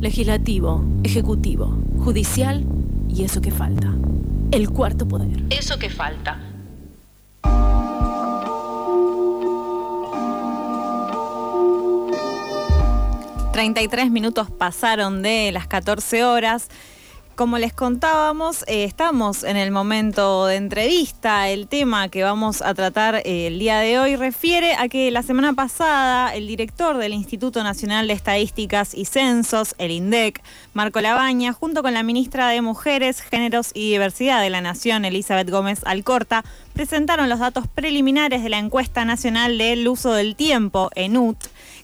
legislativo, ejecutivo, judicial y eso que falta. El cuarto poder. Eso que falta. ...33 minutos pasaron de las 14 horas... Como les contábamos, eh, estamos en el momento de entrevista. El tema que vamos a tratar eh, el día de hoy refiere a que la semana pasada el director del Instituto Nacional de Estadísticas y Censos, el INDEC, Marco Labaña, junto con la ministra de Mujeres, Géneros y Diversidad de la Nación, Elizabeth Gómez Alcorta, presentaron los datos preliminares de la encuesta nacional del uso del tiempo, ENUT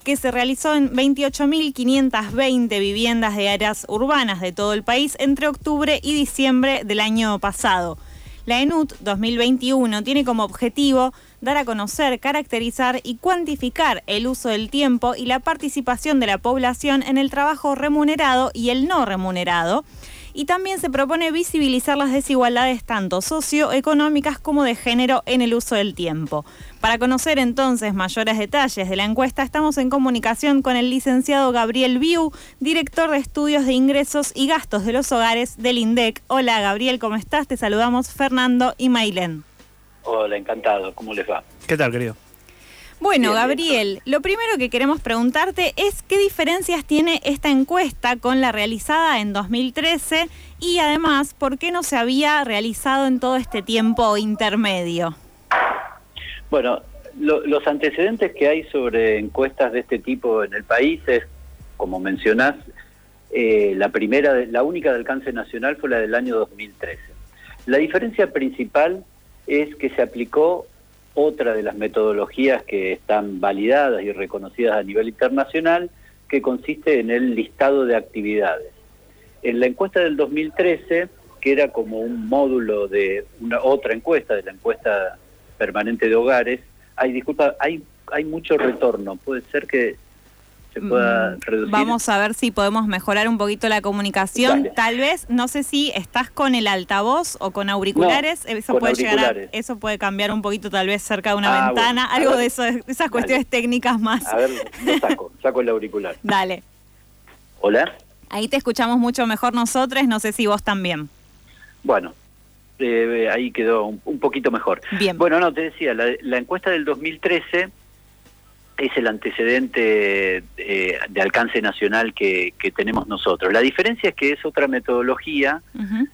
que se realizó en 28.520 viviendas de áreas urbanas de todo el país entre octubre y diciembre del año pasado. La ENUT 2021 tiene como objetivo dar a conocer, caracterizar y cuantificar el uso del tiempo y la participación de la población en el trabajo remunerado y el no remunerado y también se propone visibilizar las desigualdades tanto socioeconómicas como de género en el uso del tiempo. Para conocer entonces mayores detalles de la encuesta, estamos en comunicación con el licenciado Gabriel Viu, director de estudios de ingresos y gastos de los hogares del INDEC. Hola Gabriel, ¿cómo estás? Te saludamos Fernando y Mailén. Hola, encantado. ¿Cómo les va? ¿Qué tal, querido? Bueno, Gabriel, lo primero que queremos preguntarte es qué diferencias tiene esta encuesta con la realizada en 2013 y además, ¿por qué no se había realizado en todo este tiempo intermedio? Bueno, los antecedentes que hay sobre encuestas de este tipo en el país es, como mencionás, eh, la primera, la única de alcance nacional fue la del año 2013. La diferencia principal es que se aplicó otra de las metodologías que están validadas y reconocidas a nivel internacional, que consiste en el listado de actividades. En la encuesta del 2013, que era como un módulo de una otra encuesta, de la encuesta permanente de hogares, hay, disculpa, hay, hay mucho retorno. Puede ser que Mm, vamos a ver si podemos mejorar un poquito la comunicación. Tal vez, no sé si estás con el altavoz o con auriculares. eso puede llegar eso puede cambiar un poquito, tal vez cerca de una ah, ventana, algo de eso, esas cuestiones técnicas más. A ver, lo saco, saco el auricular. Dale. Hola. Ahí te escuchamos mucho mejor nosotros, no sé si vos también. Bueno, eh, ahí quedó un, poquito mejor. Bien. Bueno, no, te decía, la, la encuesta del 2013 es el antecedente eh, de alcance nacional que, tenemos nosotros. La diferencia es que es otra metodología,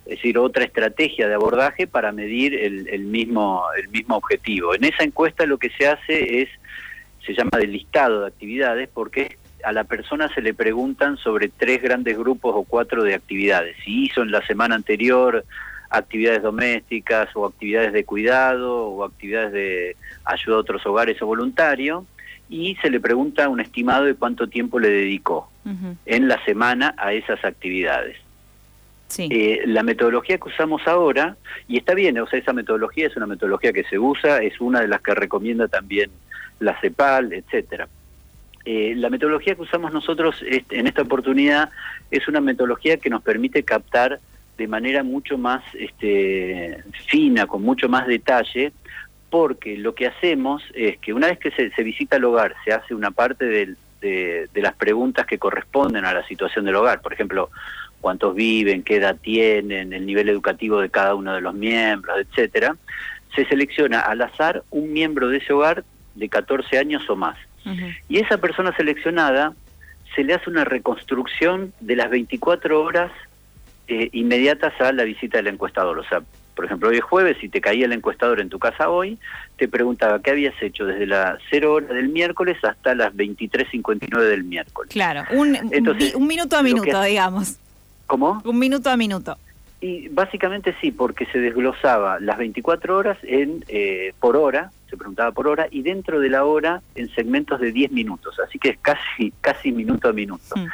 es decir, otra estrategia de abordaje para medir el, mismo, el mismo objetivo. En esa encuesta lo que se hace es, se llama del listado de actividades, porque a la persona se le preguntan sobre tres grandes grupos o cuatro de actividades. Si hizo en la semana anterior actividades domésticas o actividades de cuidado o actividades de ayuda a otros hogares o voluntario y se le pregunta un estimado de cuánto tiempo le dedicó en la semana a esas actividades. Eh, la metodología que usamos ahora, y está bien, o sea, esa metodología es una metodología que se usa, es una de las que recomienda también la CEPAL, etcétera. Eh, la metodología que usamos nosotros en esta oportunidad es una metodología que nos permite captar de manera mucho más este, fina, con mucho más detalle, porque lo que hacemos es que una vez que se, visita el hogar, se hace una parte de, las preguntas que corresponden a la situación del hogar, por ejemplo, cuántos viven, qué edad tienen, el nivel educativo de cada uno de los miembros, etcétera, se selecciona al azar un miembro de ese hogar de 14 años o más. Y esa persona seleccionada se le hace una reconstrucción de las 24 horas eh, inmediatas a la visita del encuestador. O sea, por ejemplo, hoy es jueves, si te caía el encuestador en tu casa hoy, te preguntaba qué habías hecho desde las 0 horas del miércoles hasta las 23.59 del miércoles. Claro, un, un minuto a minuto, digamos. ¿Cómo? Un minuto a minuto. Y básicamente sí, porque se desglosaba las 24 horas en eh, por hora, se preguntaba por hora, y dentro de la hora en segmentos de 10 minutos, así que es casi, casi minuto a minuto. Hmm.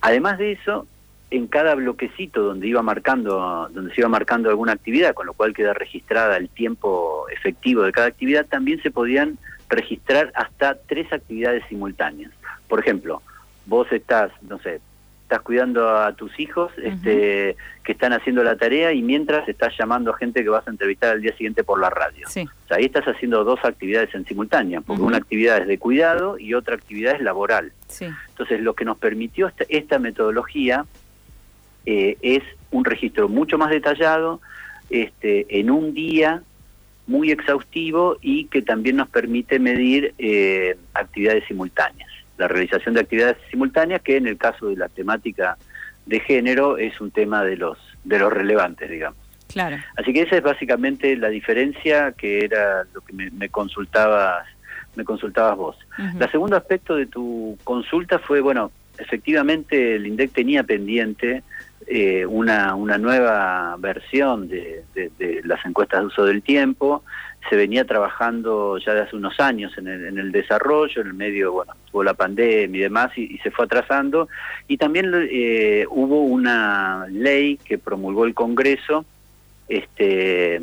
Además de eso, en cada bloquecito donde iba marcando donde se iba marcando alguna actividad con lo cual queda registrada el tiempo efectivo de cada actividad también se podían registrar hasta tres actividades simultáneas. Por ejemplo vos estás no sé estás cuidando a tus hijos este, que están haciendo la tarea y mientras estás llamando a gente que vas a entrevistar al día siguiente por la radio. O sea, ahí estás haciendo dos actividades en simultánea, porque una actividad es de cuidado y otra actividad es laboral. Entonces, lo que nos permitió esta, metodología eh, es un registro mucho más detallado, este, en un día muy exhaustivo y que también nos permite medir eh, actividades simultáneas. La realización de actividades simultáneas que en el caso de la temática de género es un tema de los de los relevantes, digamos. Claro. Así que esa es básicamente la diferencia que era lo que me, consultabas me consultabas vos. El segundo aspecto de tu consulta fue, bueno, efectivamente el INDEC tenía pendiente eh, una, una nueva versión de, las encuestas de uso del tiempo. Se venía trabajando ya de hace unos años en el, en el desarrollo, en el medio, bueno, tuvo la pandemia y demás, y, se fue atrasando. Y también eh, hubo una ley que promulgó el Congreso, este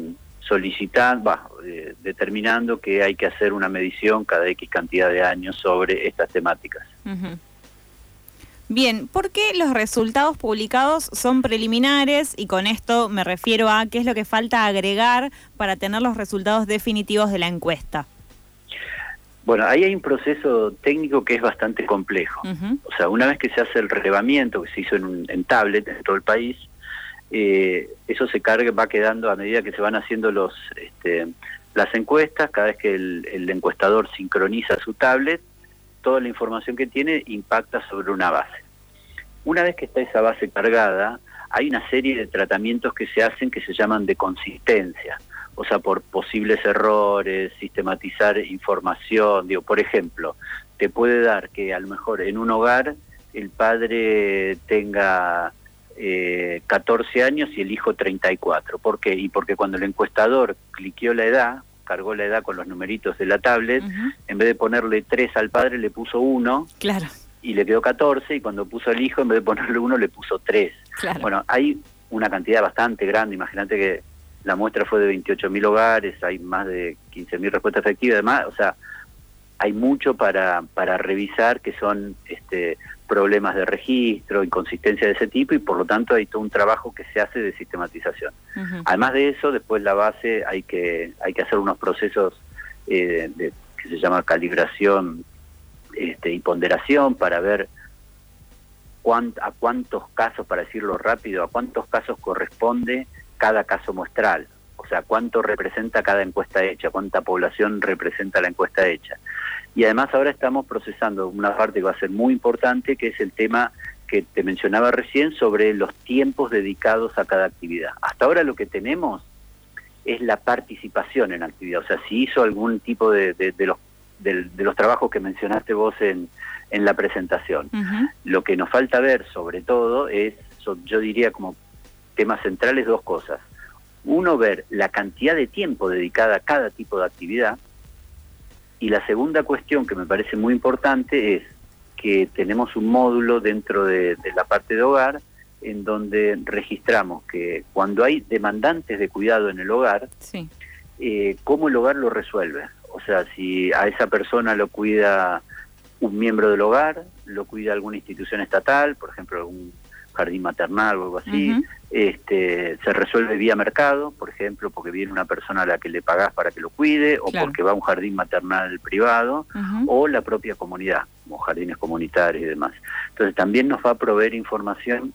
solicitando, eh, determinando que hay que hacer una medición cada X cantidad de años sobre estas temáticas. Bien, ¿por qué los resultados publicados son preliminares? Y con esto me refiero a qué es lo que falta agregar para tener los resultados definitivos de la encuesta. Bueno, ahí hay un proceso técnico que es bastante complejo. O sea, una vez que se hace el relevamiento, que se hizo en, en tablet en todo el país, eh, eso se carga, va quedando a medida que se van haciendo los este, las encuestas, cada vez que el encuestador sincroniza su tablet, toda la información que tiene impacta sobre una base. Una vez que está esa base cargada, hay una serie de tratamientos que se hacen que se llaman de consistencia, o sea, por posibles errores, sistematizar información, digo, por ejemplo, te puede dar que a lo mejor en un hogar el padre tenga eh, 14 años y el hijo 34. ¿Por qué? Y porque cuando el encuestador cliqueó la edad, cargó la edad con los numeritos de la tablet, en vez de ponerle 3 al padre le puso 1. Claro. Y le quedó 14 y cuando puso al hijo en vez de ponerle 1 le puso 3. Bueno, hay una cantidad bastante grande, imagínate que la muestra fue de 28.000 hogares, hay más de 15.000 respuestas efectivas, además, o sea, hay mucho para, para revisar que son este, problemas de registro, inconsistencia de ese tipo y por lo tanto hay todo un trabajo que se hace de sistematización. Además de eso, después la base hay que hay que hacer unos procesos eh, de, que se llama calibración este, y ponderación para ver a cuántos casos, para decirlo rápido, a cuántos casos corresponde cada caso muestral. O sea, cuánto representa cada encuesta hecha, cuánta población representa la encuesta hecha. Y además ahora estamos procesando una parte que va a ser muy importante, que es el tema que te mencionaba recién sobre los tiempos dedicados a cada actividad. Hasta ahora lo que tenemos es la participación en actividad, o sea, si hizo algún tipo de, los, de, los trabajos que mencionaste vos en, en la presentación. Lo que nos falta ver sobre todo es, yo diría como temas centrales, dos cosas. Uno, ver la cantidad de tiempo dedicada a cada tipo de actividad, y la segunda cuestión que me parece muy importante es que tenemos un módulo dentro de, la parte de hogar en donde registramos que cuando hay demandantes de cuidado en el hogar, eh, cómo el hogar lo resuelve. O sea, si a esa persona lo cuida un miembro del hogar, lo cuida alguna institución estatal, por ejemplo, algún jardín maternal o algo así, este, se resuelve vía mercado, por ejemplo, porque viene una persona a la que le pagás para que lo cuide, o porque va a un jardín maternal privado, o la propia comunidad, como jardines comunitarios y demás. Entonces también nos va a proveer información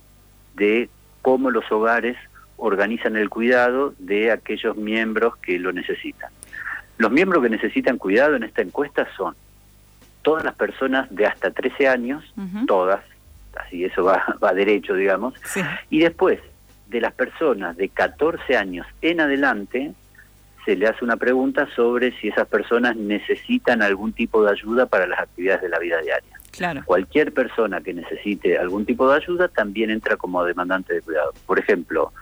de cómo los hogares organizan el cuidado de aquellos miembros que lo necesitan. Los miembros que necesitan cuidado en esta encuesta son todas las personas de hasta 13 años, todas, así eso va, va derecho, digamos, y después de las personas de 14 años en adelante, se le hace una pregunta sobre si esas personas necesitan algún tipo de ayuda para las actividades de la vida diaria. Claro. Cualquier persona que necesite algún tipo de ayuda también entra como demandante de cuidado. Por ejemplo,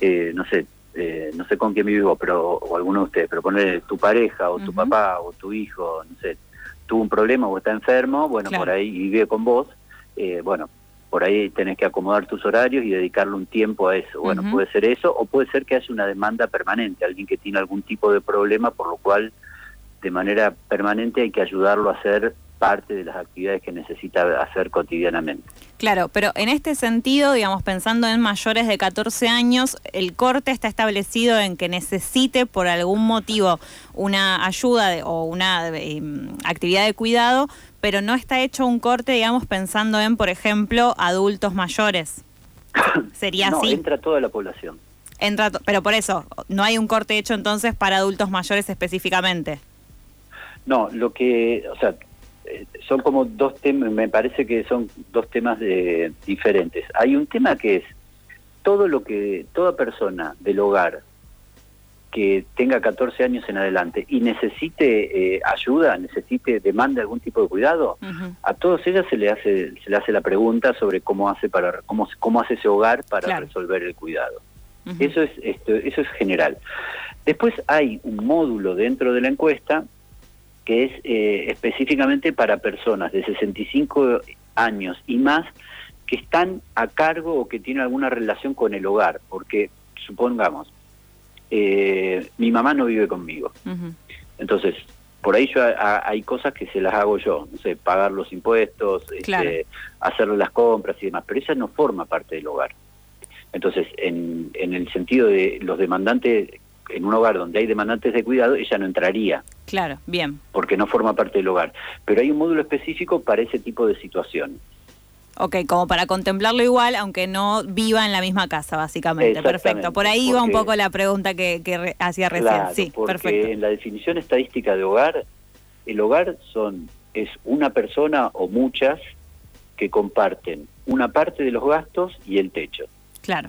eh, no sé, eh, no sé con quién vivo, pero o alguno de ustedes, pero poner tu pareja o tu papá o tu hijo, no sé, tuvo un problema o está enfermo, bueno, por ahí vive con vos, eh, bueno, por ahí tenés que acomodar tus horarios y dedicarle un tiempo a eso. Bueno, puede ser eso o puede ser que haya una demanda permanente, alguien que tiene algún tipo de problema por lo cual de manera permanente hay que ayudarlo a hacer parte de las actividades que necesita hacer cotidianamente. Claro, pero en este sentido, digamos, pensando en mayores de 14 años, el corte está establecido en que necesite por algún motivo una ayuda o una em, actividad de cuidado, pero no está hecho un corte, digamos, pensando en, por ejemplo, adultos mayores. ¿Sería no, así? entra toda la población. Entra, pero por eso, no hay un corte hecho entonces para adultos mayores específicamente. No, lo que, o sea, son como dos temas, me parece que son dos temas de, diferentes. Hay un tema que es todo lo que, toda persona del hogar que tenga 14 años en adelante y necesite eh, ayuda, necesite, demande algún tipo de cuidado, a todos ellas se le hace se le hace la pregunta sobre cómo hace para cómo cómo hace ese hogar para resolver el cuidado. Eso es esto, eso es general. Después hay un módulo dentro de la encuesta que es eh, específicamente para personas de 65 años y más que están a cargo o que tienen alguna relación con el hogar, porque supongamos, eh, mi mamá no vive conmigo. Entonces, por ahí yo hay cosas que se las hago yo, no sé, pagar los impuestos, este, hacerle las compras y demás, pero ella no forma parte del hogar. Entonces, en, en el sentido de los demandantes, en un hogar donde hay demandantes de cuidado, ella no entraría. Claro, bien. Porque no forma parte del hogar. Pero hay un módulo específico para ese tipo de situación. Ok, como para contemplarlo igual, aunque no viva en la misma casa, básicamente. Perfecto. Por ahí va un poco la pregunta que, que hacía recién. sí, porque perfecto. En la definición estadística de hogar, el hogar son es una persona o muchas que comparten una parte de los gastos y el techo. Claro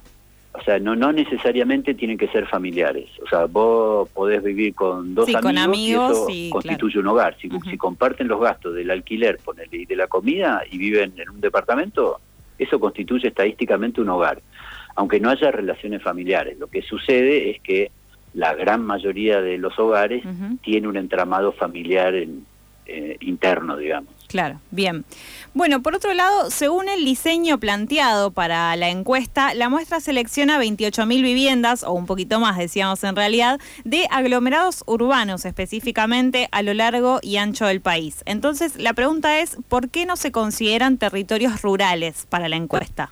o sea, no, no necesariamente tienen que ser familiares. O sea, vos podés vivir con dos amigos, y eso constituye un hogar. Si, si, comparten los gastos del alquiler y de la comida y viven en un departamento, eso constituye estadísticamente un hogar. Aunque no haya relaciones familiares. Lo que sucede es que la gran mayoría de los hogares tiene un entramado familiar en, eh, interno, digamos. Claro, bien. Bueno, por otro lado, según el diseño planteado para la encuesta, la muestra selecciona 28.000 viviendas, o un poquito más, decíamos en realidad, de aglomerados urbanos, específicamente a lo largo y ancho del país. Entonces, la pregunta es, ¿por qué no se consideran territorios rurales para la encuesta?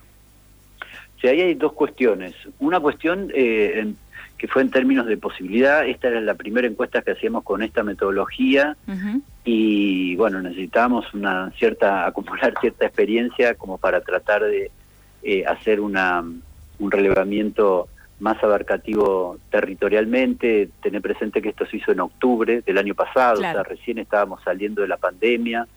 Sí, ahí hay dos cuestiones. Una cuestión eh, que fue en términos de posibilidad, esta era la primera encuesta que hacíamos con esta metodología y bueno, necesitábamos una cierta, acumular cierta experiencia como para tratar de eh, hacer una, un relevamiento más abarcativo territorialmente, tener presente que esto se hizo en octubre del año pasado, o sea, recién estábamos saliendo de la pandemia,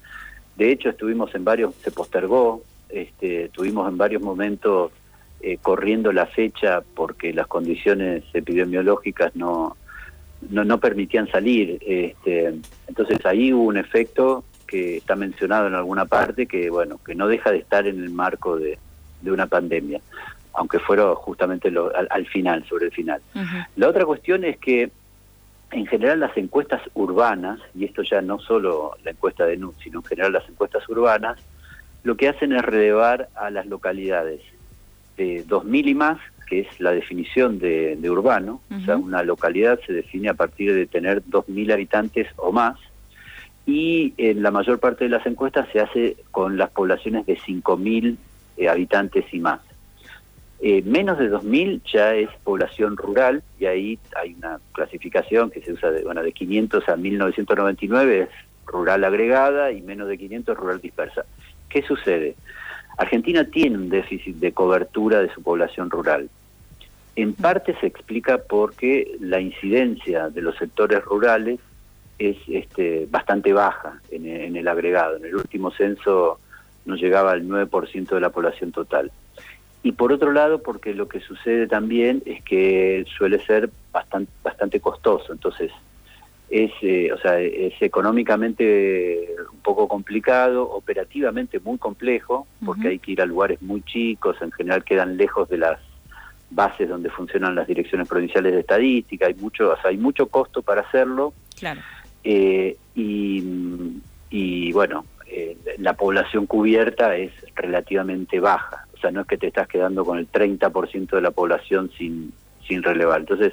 de hecho estuvimos en varios, se postergó, este, tuvimos en varios momentos eh, corriendo la fecha porque las condiciones epidemiológicas no, no, no permitían salir. Este, entonces ahí hubo un efecto que está mencionado en alguna parte que bueno que no deja de estar en el marco de, de una pandemia aunque fuera justamente lo, al, final sobre el final la otra cuestión es que en general las encuestas urbanas y esto ya no solo la encuesta de NUT sino en general las encuestas urbanas lo que hacen es relevar a las localidades de 2.000 y más que es la definición de, urbano, o sea, una localidad se define a partir de tener 2.000 habitantes o más, y en la mayor parte de las encuestas se hace con las poblaciones de 5.000 eh, habitantes y más. Eh, menos de 2.000 ya es población rural, y ahí hay una clasificación que se usa de, bueno, de 500 a 1999 es rural agregada y menos de 500 rural dispersa. ¿Qué sucede? Argentina tiene un déficit de cobertura de su población rural. En parte se explica porque la incidencia de los sectores rurales es este, bastante baja en, el agregado. En el último censo no llegaba al 9% de la población total. Y por otro lado, porque lo que sucede también es que suele ser bastante, bastante costoso. Entonces, es, eh, o sea, es económicamente un poco complicado, operativamente muy complejo, porque hay que ir a lugares muy chicos, en general quedan lejos de las bases donde funcionan las direcciones provinciales de estadística, hay mucho, o sea, hay mucho costo para hacerlo. Claro. Eh, y, y, bueno, eh, la población cubierta es relativamente baja, o sea, no es que te estás quedando con el 30% de la población sin, sin relevar. Entonces,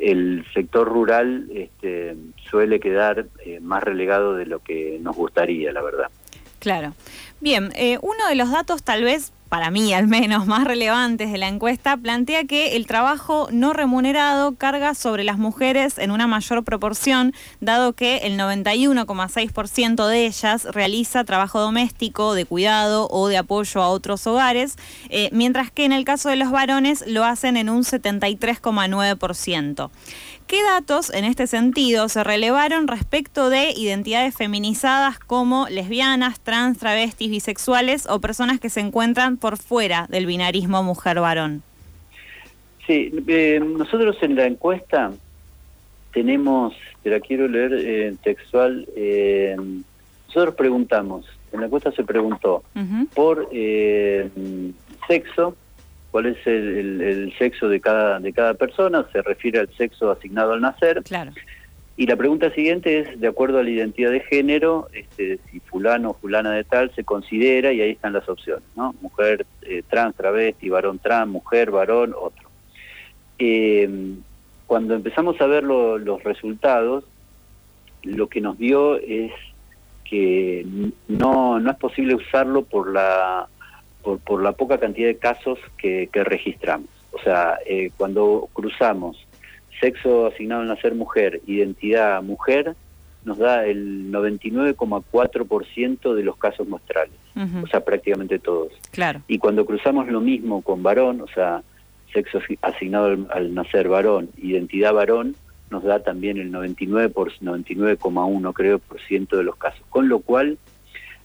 el sector rural este, suele quedar eh, más relegado de lo que nos gustaría, la verdad. Claro. Bien, eh, uno de los datos tal vez para mí al menos, más relevantes de la encuesta, plantea que el trabajo no remunerado carga sobre las mujeres en una mayor proporción, dado que el 91,6% de ellas realiza trabajo doméstico, de cuidado o de apoyo a otros hogares, eh, mientras que en el caso de los varones lo hacen en un 73,9%. ¿Qué datos en este sentido se relevaron respecto de identidades feminizadas como lesbianas, trans, travestis, bisexuales o personas que se encuentran por fuera del binarismo mujer-varón? Sí, eh, nosotros en la encuesta tenemos, te la quiero leer eh, textual, eh, nosotros preguntamos, en la encuesta se preguntó por sexo, cuál es el, sexo de cada, de cada persona, se refiere al sexo asignado al nacer. Claro. Y la pregunta siguiente es, de acuerdo a la identidad de género, este, si fulano o fulana de tal se considera, y ahí están las opciones, ¿no? Mujer eh, trans, travesti, varón trans, mujer, varón, otro. Em, cuando empezamos a ver los resultados, lo que nos dio es que no, no es posible usarlo por la por, por la poca cantidad de casos que, registramos. O sea, eh, cuando cruzamos sexo asignado al nacer mujer, identidad mujer, nos da el 99,4% de los casos muestrales, o sea, prácticamente todos. Claro. Y cuando cruzamos lo mismo con varón, o sea, sexo asignado al, nacer varón, identidad varón, nos da también el 99 por 99,1 creo por ciento de los casos. Con lo cual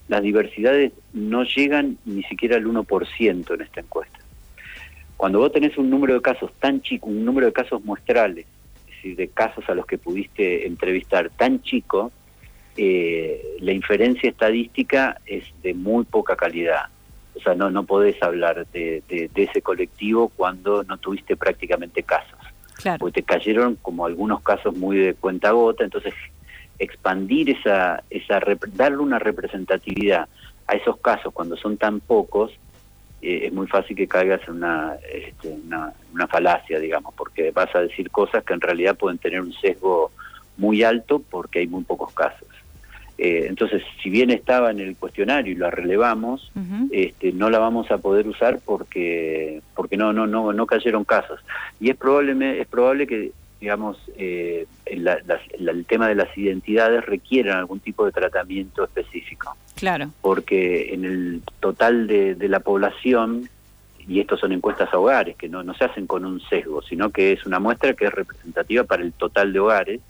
las diversidades no llegan ni siquiera al 1% en esta encuesta. Cuando vos tenés un número de casos tan chico, un número de casos muestrales, es decir, de casos a los que pudiste entrevistar tan chico, eh, la inferencia estadística es de muy poca calidad. O sea, no, no podés hablar de, ese colectivo cuando no tuviste prácticamente casos. Claro. Porque te cayeron como algunos casos muy de cuenta gota, entonces expandir esa, esa darle una representatividad a esos casos cuando son tan pocos, eh, es muy fácil que caigas en una, este, una, una, falacia, digamos, porque vas a decir cosas que en realidad pueden tener un sesgo muy alto porque hay muy pocos casos. Eh, entonces, si bien estaba en el cuestionario y lo relevamos, este, no la vamos a poder usar porque porque no no no no cayeron casos y es probable es probable que digamos, eh, el tema de las identidades requieren algún tipo de tratamiento específico. Claro. Porque en el total de, la población, y estos son encuestas a hogares, que no, no se hacen con un sesgo, sino que es una muestra que es representativa para el total de hogares,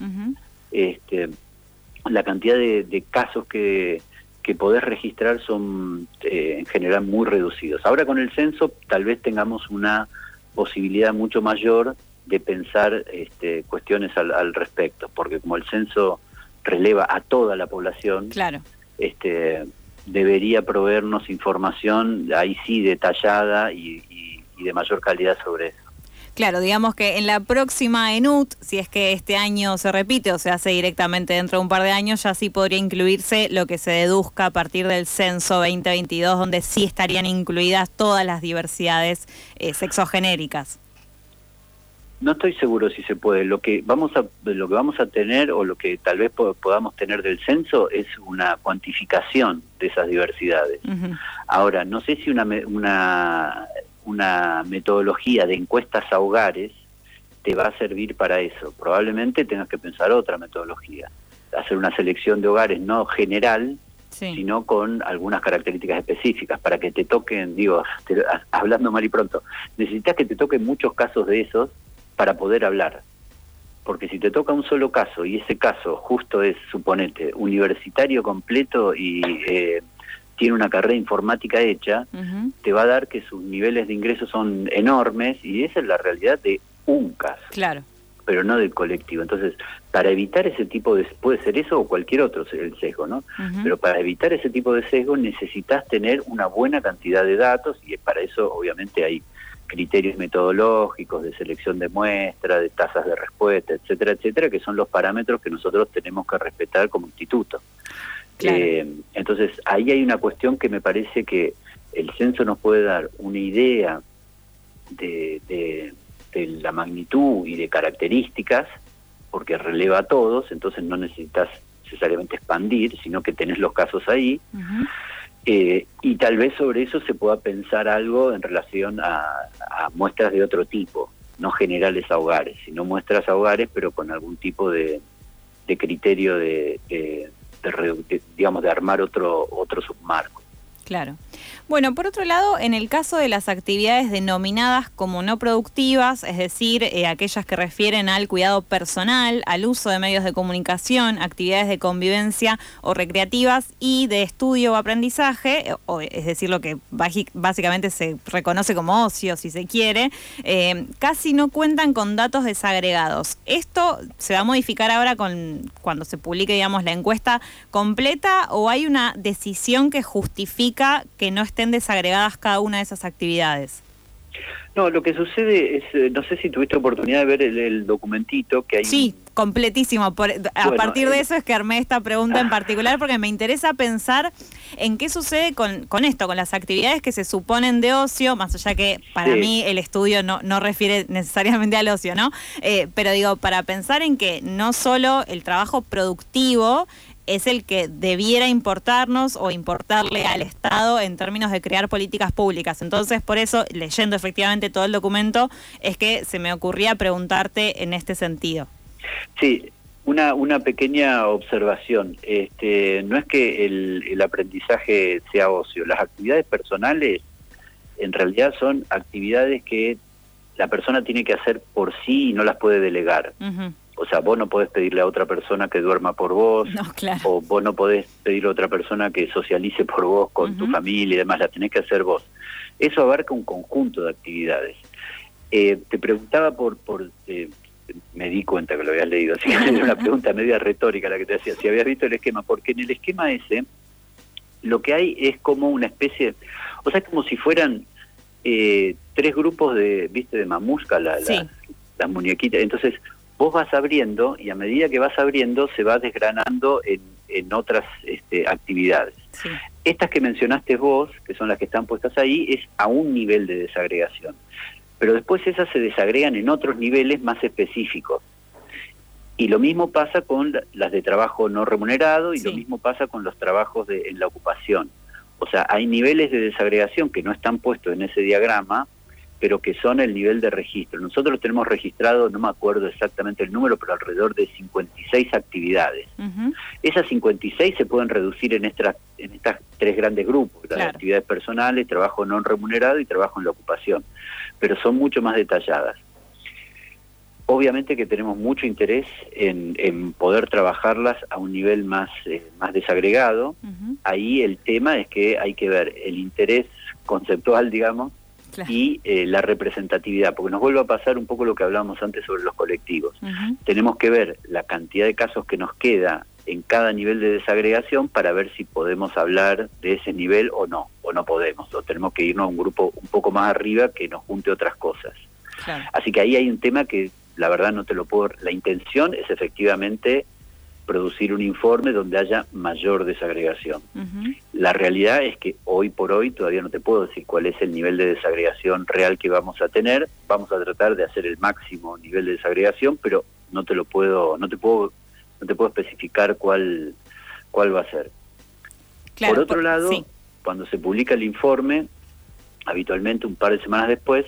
este, la cantidad de, casos que, que podés registrar son eh, en general muy reducidos. Ahora con el censo tal vez tengamos una posibilidad mucho mayor de pensar este, cuestiones al, respecto, porque como el censo releva a toda la población, claro. este, debería proveernos información ahí sí detallada y, de mayor calidad sobre eso. Claro, digamos que en la próxima ENUT, si es que este año se repite o se hace directamente dentro de un par de años, ya sí podría incluirse lo que se deduzca a partir del censo 2022, donde sí estarían incluidas todas las diversidades eh, sexogenéricas. No estoy seguro si se puede. Lo que vamos a lo que vamos a tener o lo que tal vez podamos tener del censo es una cuantificación de esas diversidades. Ahora, no sé si una, una una metodología de encuestas a hogares te va a servir para eso. Probablemente tengas que pensar otra metodología. Hacer una selección de hogares no general, sino con algunas características específicas para que te toquen, digo, hablando mal y pronto, necesitas que te toquen muchos casos de esos para poder hablar. Porque si te toca un solo caso y ese caso justo es, suponete, universitario completo y eh, tiene una carrera informática hecha, te va a dar que sus niveles de ingresos son enormes y esa es la realidad de un caso. Claro. Pero no del colectivo. Entonces, para evitar ese tipo de... puede ser eso o cualquier otro el sesgo, ¿no? Pero para evitar ese tipo de sesgo necesitas tener una buena cantidad de datos y para eso obviamente hay criterios metodológicos de selección de muestra, de tasas de respuesta, etcétera, etcétera, que son los parámetros que nosotros tenemos que respetar como instituto. Eh, entonces, ahí hay una cuestión que me parece que el censo nos puede dar una idea de, de la magnitud y de características, porque releva a todos, entonces no necesitas necesariamente expandir, sino que tenés los casos ahí. Eh, y tal vez sobre eso se pueda pensar algo en relación a, muestras de otro tipo, no generales a hogares, sino muestras a hogares, pero con algún tipo de, criterio de, de, digamos, de armar otro, otro submarco. Claro. Bueno, por otro lado, en el caso de las actividades denominadas como no productivas, es decir, eh, aquellas que refieren al cuidado personal, al uso de medios de comunicación, actividades de convivencia o recreativas y de estudio o aprendizaje, o, es decir, lo que básicamente se reconoce como ocio, si se quiere, eh, casi no cuentan con datos desagregados. Esto se va a modificar ahora con cuando se publique, digamos, la encuesta completa o hay una decisión que justifica que no estén desagregadas cada una de esas actividades. No, lo que sucede es, eh, no sé si tuviste oportunidad de ver el, documentito que hay. Sí, completísimo. a partir de eh, eso es que armé esta pregunta en particular porque me interesa pensar en qué sucede con, con esto, con las actividades que se suponen de ocio, más allá que para mí el estudio no, no refiere necesariamente al ocio, ¿no? Eh, pero digo, para pensar en que no solo el trabajo productivo es el que debiera importarnos o importarle al Estado en términos de crear políticas públicas. Entonces, por eso, leyendo efectivamente todo el documento, es que se me ocurría preguntarte en este sentido. Sí, una, una pequeña observación. Este, no es que el, el aprendizaje sea ocio. Las actividades personales en realidad son actividades que la persona tiene que hacer por sí y no las puede delegar. O sea, vos no podés pedirle a otra persona que duerma por vos, o vos no podés pedirle a otra persona que socialice por vos con tu familia y demás, la tenés que hacer vos. Eso abarca un conjunto de actividades. Eh, te preguntaba por, por eh, me di cuenta que lo habías leído, así que era una pregunta media retórica la que te hacía, si habías visto el esquema, porque en el esquema ese lo que hay es como una especie, o sea, es como si fueran eh, tres grupos de, viste, de mamusca, la, las muñequitas, entonces vos vas abriendo y a medida que vas abriendo se va desgranando en, en otras este, actividades. Estas que mencionaste vos, que son las que están puestas ahí, es a un nivel de desagregación. Pero después esas se desagregan en otros niveles más específicos. Y lo mismo pasa con las de trabajo no remunerado y lo mismo pasa con los trabajos de, en la ocupación. O sea, hay niveles de desagregación que no están puestos en ese diagrama, pero que son el nivel de registro. Nosotros tenemos registrado, no me acuerdo exactamente el número, pero alrededor de 56 actividades. Esas 56 se pueden reducir en estas, en estas tres grandes grupos, las actividades personales, trabajo no remunerado y trabajo en la ocupación, pero son mucho más detalladas. Obviamente que tenemos mucho interés en, poder trabajarlas a un nivel más, eh, más desagregado. Ahí el tema es que hay que ver el interés conceptual, digamos, y eh, la representatividad, porque nos vuelve a pasar un poco lo que hablábamos antes sobre los colectivos. Tenemos que ver la cantidad de casos que nos queda en cada nivel de desagregación para ver si podemos hablar de ese nivel o no, o no podemos, o tenemos que irnos a un grupo un poco más arriba que nos junte otras cosas. Así que ahí hay un tema que la verdad no te lo puedo... La intención es efectivamente producir un informe donde haya mayor desagregación. La realidad es que hoy por hoy todavía no te puedo decir cuál es el nivel de desagregación real que vamos a tener. Vamos a tratar de hacer el máximo nivel de desagregación, pero no te lo puedo, no te puedo, no te puedo especificar cuál, cuál va a ser. por otro lado, cuando se publica el informe, habitualmente un par de semanas después,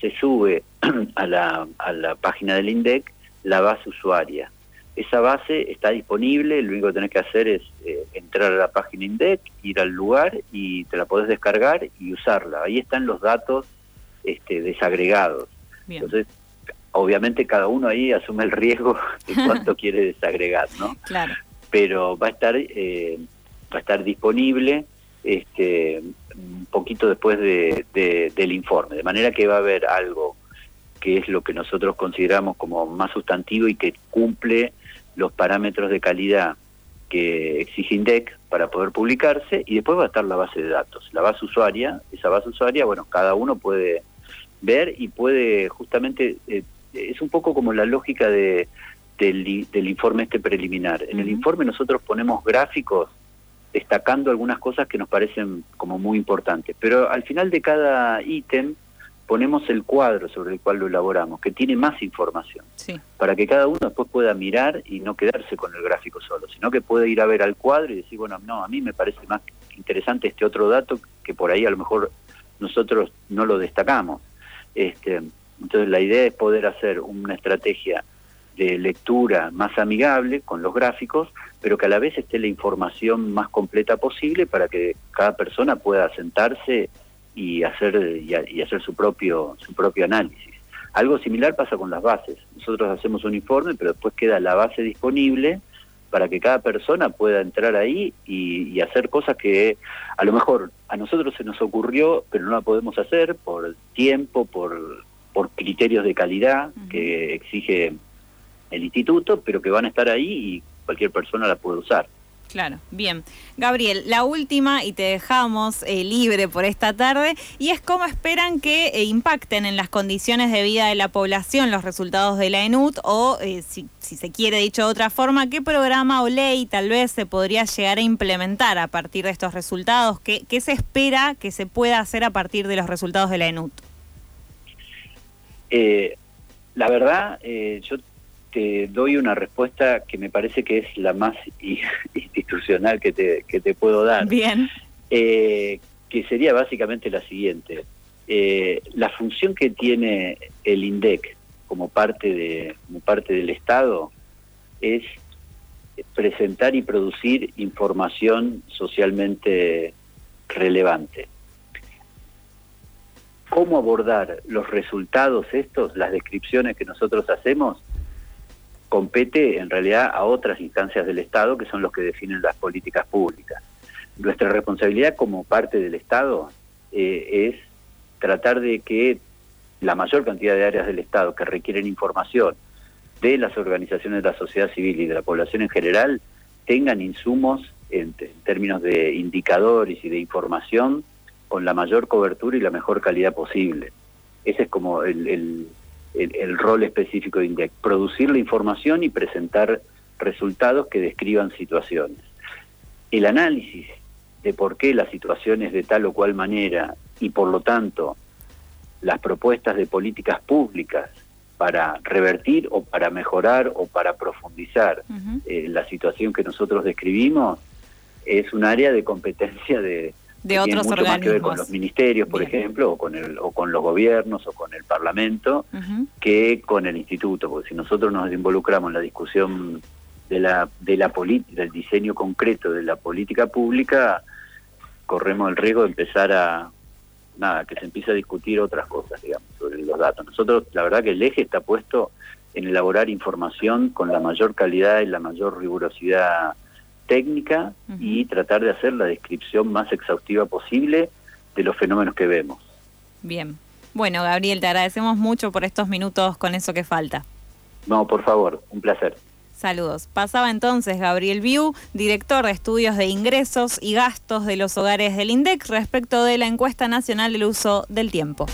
se sube a la, a la página del INDEC la base usuaria esa base está disponible, lo único que tenés que hacer es eh, entrar a la página INDEC, ir al lugar y te la podés descargar y usarla. Ahí están los datos este, desagregados. Entonces, obviamente cada uno ahí asume el riesgo de cuánto quiere desagregar, ¿no? Claro. Pero va a estar, eh, va a estar disponible este, un poquito después de, del informe, de manera que va a haber algo que es lo que nosotros consideramos como más sustantivo y que cumple los parámetros de calidad que exige INDEC para poder publicarse y después va a estar la base de datos. La base usuaria, esa base usuaria, bueno, cada uno puede ver y puede justamente, eh, es un poco como la lógica de, del, del informe este preliminar. En el informe nosotros ponemos gráficos destacando algunas cosas que nos parecen como muy importantes, pero al final de cada ítem ponemos el cuadro sobre el cual lo elaboramos, que tiene más información, para que cada uno después pueda mirar y no quedarse con el gráfico solo, sino que pueda ir a ver al cuadro y decir, bueno, no, a mí me parece más interesante este otro dato que por ahí a lo mejor nosotros no lo destacamos. Este, entonces la idea es poder hacer una estrategia de lectura más amigable con los gráficos, pero que a la vez esté la información más completa posible para que cada persona pueda sentarse y hacer y, hacer su propio su propio análisis. Algo similar pasa con las bases. Nosotros hacemos un informe, pero después queda la base disponible para que cada persona pueda entrar ahí y, hacer cosas que a lo mejor a nosotros se nos ocurrió, pero no la podemos hacer por tiempo, por, por criterios de calidad que exige el instituto, pero que van a estar ahí y cualquier persona la puede usar. Claro, bien. Gabriel, la última y te dejamos eh, libre por esta tarde y es cómo esperan que eh, impacten en las condiciones de vida de la población los resultados de la ENUT o, eh, si, se quiere dicho de otra forma, qué programa o ley tal vez se podría llegar a implementar a partir de estos resultados, qué, qué se espera que se pueda hacer a partir de los resultados de la ENUT. la verdad, yo te doy una respuesta que me parece que es la más institucional que te, que te puedo dar. Bien. Eh, que sería básicamente la siguiente. Eh, la función que tiene el INDEC como parte, de, como parte del Estado es presentar y producir información socialmente relevante. ¿Cómo abordar los resultados estos, las descripciones que nosotros hacemos? Compete en realidad a otras instancias del Estado que son los que definen las políticas públicas. Nuestra responsabilidad como parte del Estado eh, es tratar de que la mayor cantidad de áreas del Estado que requieren información de las organizaciones de la sociedad civil y de la población en general tengan insumos en, términos de indicadores y de información con la mayor cobertura y la mejor calidad posible. Ese es como el el, rol específico de INDEC, producir la información y presentar resultados que describan situaciones. El análisis de por qué la situación es de tal o cual manera y por lo tanto las propuestas de políticas públicas para revertir o para mejorar o para profundizar eh, la situación que nosotros describimos es un área de competencia de, de otros mucho organismos. Más que ver con los ministerios, por ejemplo, o con el o con los gobiernos o con el Parlamento, que con el instituto, porque si nosotros nos involucramos en la discusión de la de la política, del diseño concreto de la política pública, corremos el riesgo de empezar a nada, que se empiece a discutir otras cosas, digamos, sobre los datos. Nosotros, la verdad que el eje está puesto en elaborar información con la mayor calidad y la mayor rigurosidad técnica y tratar de hacer la descripción más exhaustiva posible de los fenómenos que vemos. Bien. Bueno, Gabriel, te agradecemos mucho por estos minutos con eso que falta. No, por favor, un placer. Saludos. Pasaba entonces Gabriel Viu, director de estudios de ingresos y gastos de los hogares del INDEC respecto de la encuesta nacional del uso del tiempo.